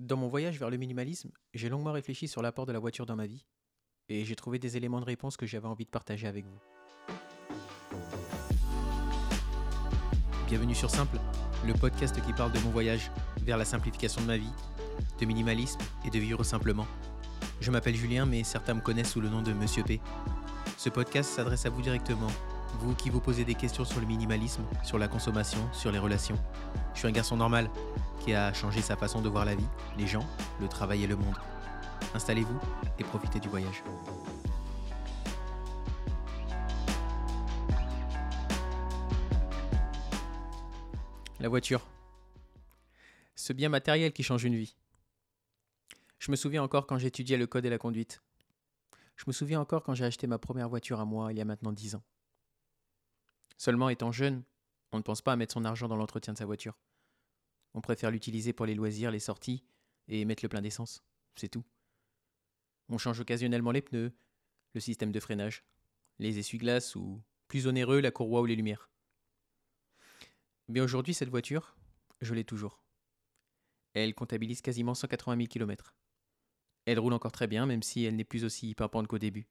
Dans mon voyage vers le minimalisme, j'ai longuement réfléchi sur l'apport de la voiture dans ma vie et j'ai trouvé des éléments de réponse que j'avais envie de partager avec vous. Bienvenue sur Simple, le podcast qui parle de mon voyage vers la simplification de ma vie, de minimalisme et de vivre simplement. Je m'appelle Julien, mais certains me connaissent sous le nom de Monsieur P. Ce podcast s'adresse à vous directement, vous qui vous posez des questions sur le minimalisme, sur la consommation, sur les relations. Je suis un garçon normal qui a changé sa façon de voir la vie, les gens, le travail et le monde. Installez-vous et profitez du voyage. La voiture. Ce bien matériel qui change une vie. Je me souviens encore quand j'étudiais le code et la conduite. Je me souviens encore quand j'ai acheté ma première voiture à moi il y a maintenant dix ans. Seulement étant jeune, on ne pense pas à mettre son argent dans l'entretien de sa voiture. On préfère l'utiliser pour les loisirs, les sorties et mettre le plein d'essence. C'est tout. On change occasionnellement les pneus, le système de freinage, les essuie-glaces ou, plus onéreux, la courroie ou les lumières. Mais aujourd'hui, cette voiture, je l'ai toujours. Elle comptabilise quasiment 180 000 km. Elle roule encore très bien, même si elle n'est plus aussi pimpante qu'au début.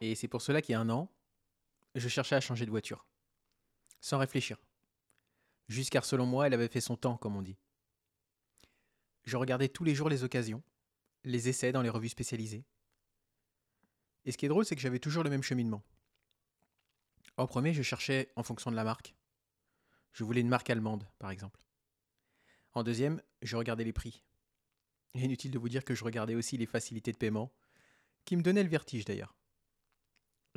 Et c'est pour cela qu'il y a un an, je cherchais à changer de voiture. Sans réfléchir. Juste car selon moi, elle avait fait son temps, comme on dit. Je regardais tous les jours les occasions, les essais dans les revues spécialisées. Et ce qui est drôle, c'est que j'avais toujours le même cheminement. En premier, je cherchais en fonction de la marque. Je voulais une marque allemande, par exemple. En deuxième, je regardais les prix. Inutile de vous dire que je regardais aussi les facilités de paiement, qui me donnaient le vertige d'ailleurs.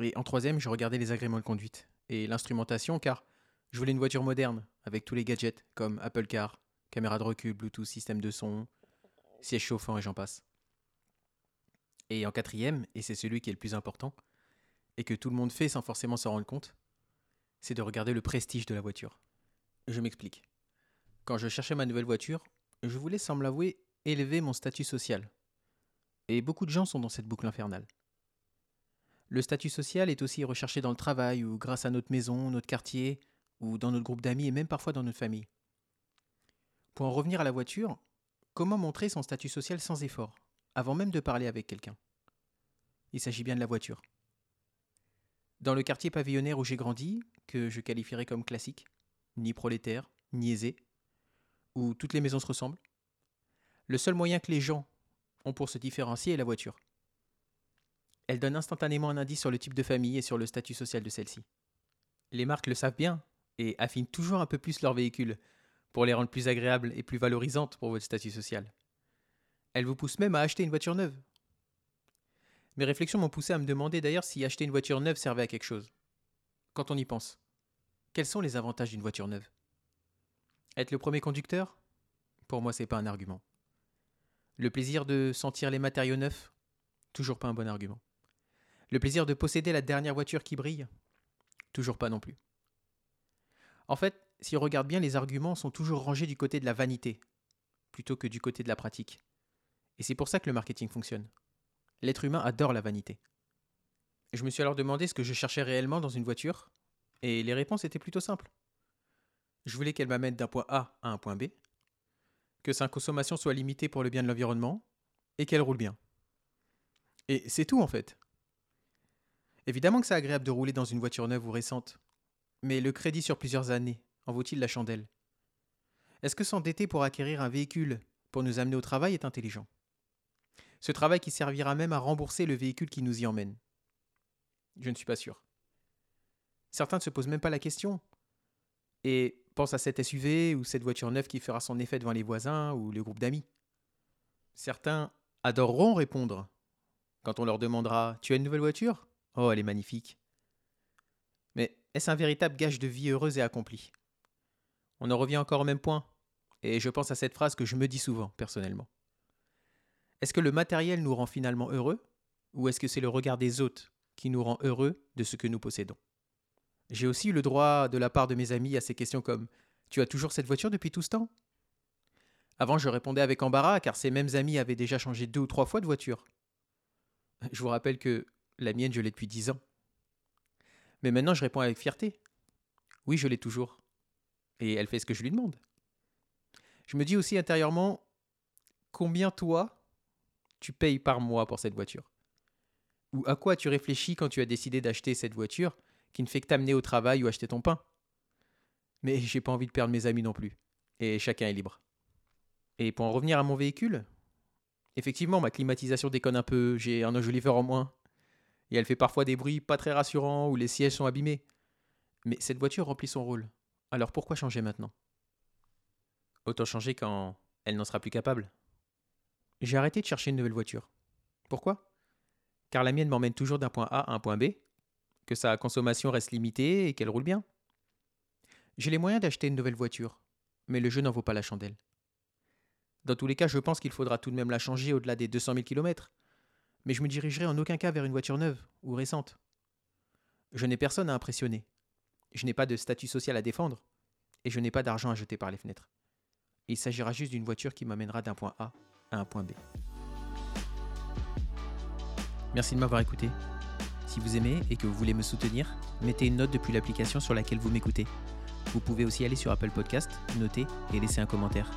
Et en troisième, je regardais les agréments de conduite et l'instrumentation, car je voulais une voiture moderne, avec tous les gadgets comme Apple Car, caméra de recul, Bluetooth, système de son, siège chauffant et j'en passe. Et en quatrième, et c'est celui qui est le plus important, et que tout le monde fait sans forcément s'en rendre compte, c'est de regarder le prestige de la voiture. Je m'explique. Quand je cherchais ma nouvelle voiture, je voulais, sans me l'avouer, élever mon statut social. Et beaucoup de gens sont dans cette boucle infernale. Le statut social est aussi recherché dans le travail ou grâce à notre maison, notre quartier, ou dans notre groupe d'amis et même parfois dans notre famille. Pour en revenir à la voiture, comment montrer son statut social sans effort, avant même de parler avec quelqu'un? Il s'agit bien de la voiture. Dans le quartier pavillonnaire où j'ai grandi, que je qualifierais comme classique, ni prolétaire, ni aisé, où toutes les maisons se ressemblent, le seul moyen que les gens ont pour se différencier est la voiture. Elle donne instantanément un indice sur le type de famille et sur le statut social de celle-ci. Les marques le savent bien et affinent toujours un peu plus leur véhicule pour les rendre plus agréables et plus valorisantes pour votre statut social. Elles vous poussent même à acheter une voiture neuve. Mes réflexions m'ont poussé à me demander d'ailleurs si acheter une voiture neuve servait à quelque chose. Quand on y pense, quels sont les avantages d'une voiture neuve? Être le premier conducteur? Pour moi, c'est pas un argument. Le plaisir de sentir les matériaux neufs? Toujours pas un bon argument. Le plaisir de posséder la dernière voiture qui brille Toujours pas non plus. En fait, si on regarde bien, les arguments sont toujours rangés du côté de la vanité, plutôt que du côté de la pratique. Et c'est pour ça que le marketing fonctionne. L'être humain adore la vanité. Je me suis alors demandé ce que je cherchais réellement dans une voiture, et les réponses étaient plutôt simples. Je voulais qu'elle m'amène d'un point A à un point B, que sa consommation soit limitée pour le bien de l'environnement, et qu'elle roule bien. Et c'est tout en fait. Évidemment que c'est agréable de rouler dans une voiture neuve ou récente, mais le crédit sur plusieurs années en vaut-il la chandelle? Est-ce que s'endetter pour acquérir un véhicule pour nous amener au travail est intelligent? Ce travail qui servira même à rembourser le véhicule qui nous y emmène? Je ne suis pas sûr. Certains ne se posent même pas la question et pensent à cette SUV ou cette voiture neuve qui fera son effet devant les voisins ou le groupe d'amis. Certains adoreront répondre quand on leur demandera Tu as une nouvelle voiture? Oh, elle est magnifique. Mais est-ce un véritable gage de vie heureuse et accomplie? On en revient encore au même point, et je pense à cette phrase que je me dis souvent, personnellement. Est-ce que le matériel nous rend finalement heureux, ou est-ce que c'est le regard des autres qui nous rend heureux de ce que nous possédons? J'ai aussi eu le droit de la part de mes amis à ces questions comme Tu as toujours cette voiture depuis tout ce temps? Avant, je répondais avec embarras, car ces mêmes amis avaient déjà changé deux ou trois fois de voiture. Je vous rappelle que la mienne, je l'ai depuis dix ans. Mais maintenant, je réponds avec fierté. Oui, je l'ai toujours. Et elle fait ce que je lui demande. Je me dis aussi intérieurement, combien toi, tu payes par mois pour cette voiture? Ou à quoi tu réfléchis quand tu as décidé d'acheter cette voiture qui ne fait que t'amener au travail ou acheter ton pain? Mais j'ai pas envie de perdre mes amis non plus. Et chacun est libre. Et pour en revenir à mon véhicule, effectivement, ma climatisation déconne un peu, j'ai un enjoliveur en moins. Et elle fait parfois des bruits pas très rassurants ou les sièges sont abîmés. Mais cette voiture remplit son rôle. Alors pourquoi changer maintenant? Autant changer quand elle n'en sera plus capable. J'ai arrêté de chercher une nouvelle voiture. Pourquoi? Car la mienne m'emmène toujours d'un point A à un point B, que sa consommation reste limitée et qu'elle roule bien. J'ai les moyens d'acheter une nouvelle voiture, mais le jeu n'en vaut pas la chandelle. Dans tous les cas, je pense qu'il faudra tout de même la changer au-delà des 200 000 km, mais je me dirigerai en aucun cas vers une voiture neuve ou récente. Je n'ai personne à impressionner. Je n'ai pas de statut social à défendre, et je n'ai pas d'argent à jeter par les fenêtres. Il s'agira juste d'une voiture qui m'amènera d'un point A à un point B. Merci de m'avoir écouté. Si vous aimez et que vous voulez me soutenir, mettez une note depuis l'application sur laquelle vous m'écoutez. Vous pouvez aussi aller sur Apple Podcast, noter et laisser un commentaire.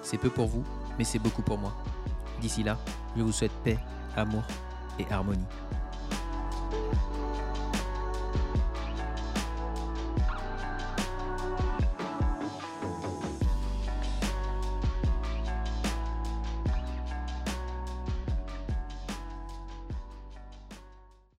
C'est peu pour vous, mais c'est beaucoup pour moi. D'ici là, je vous souhaite paix, amour et harmonie.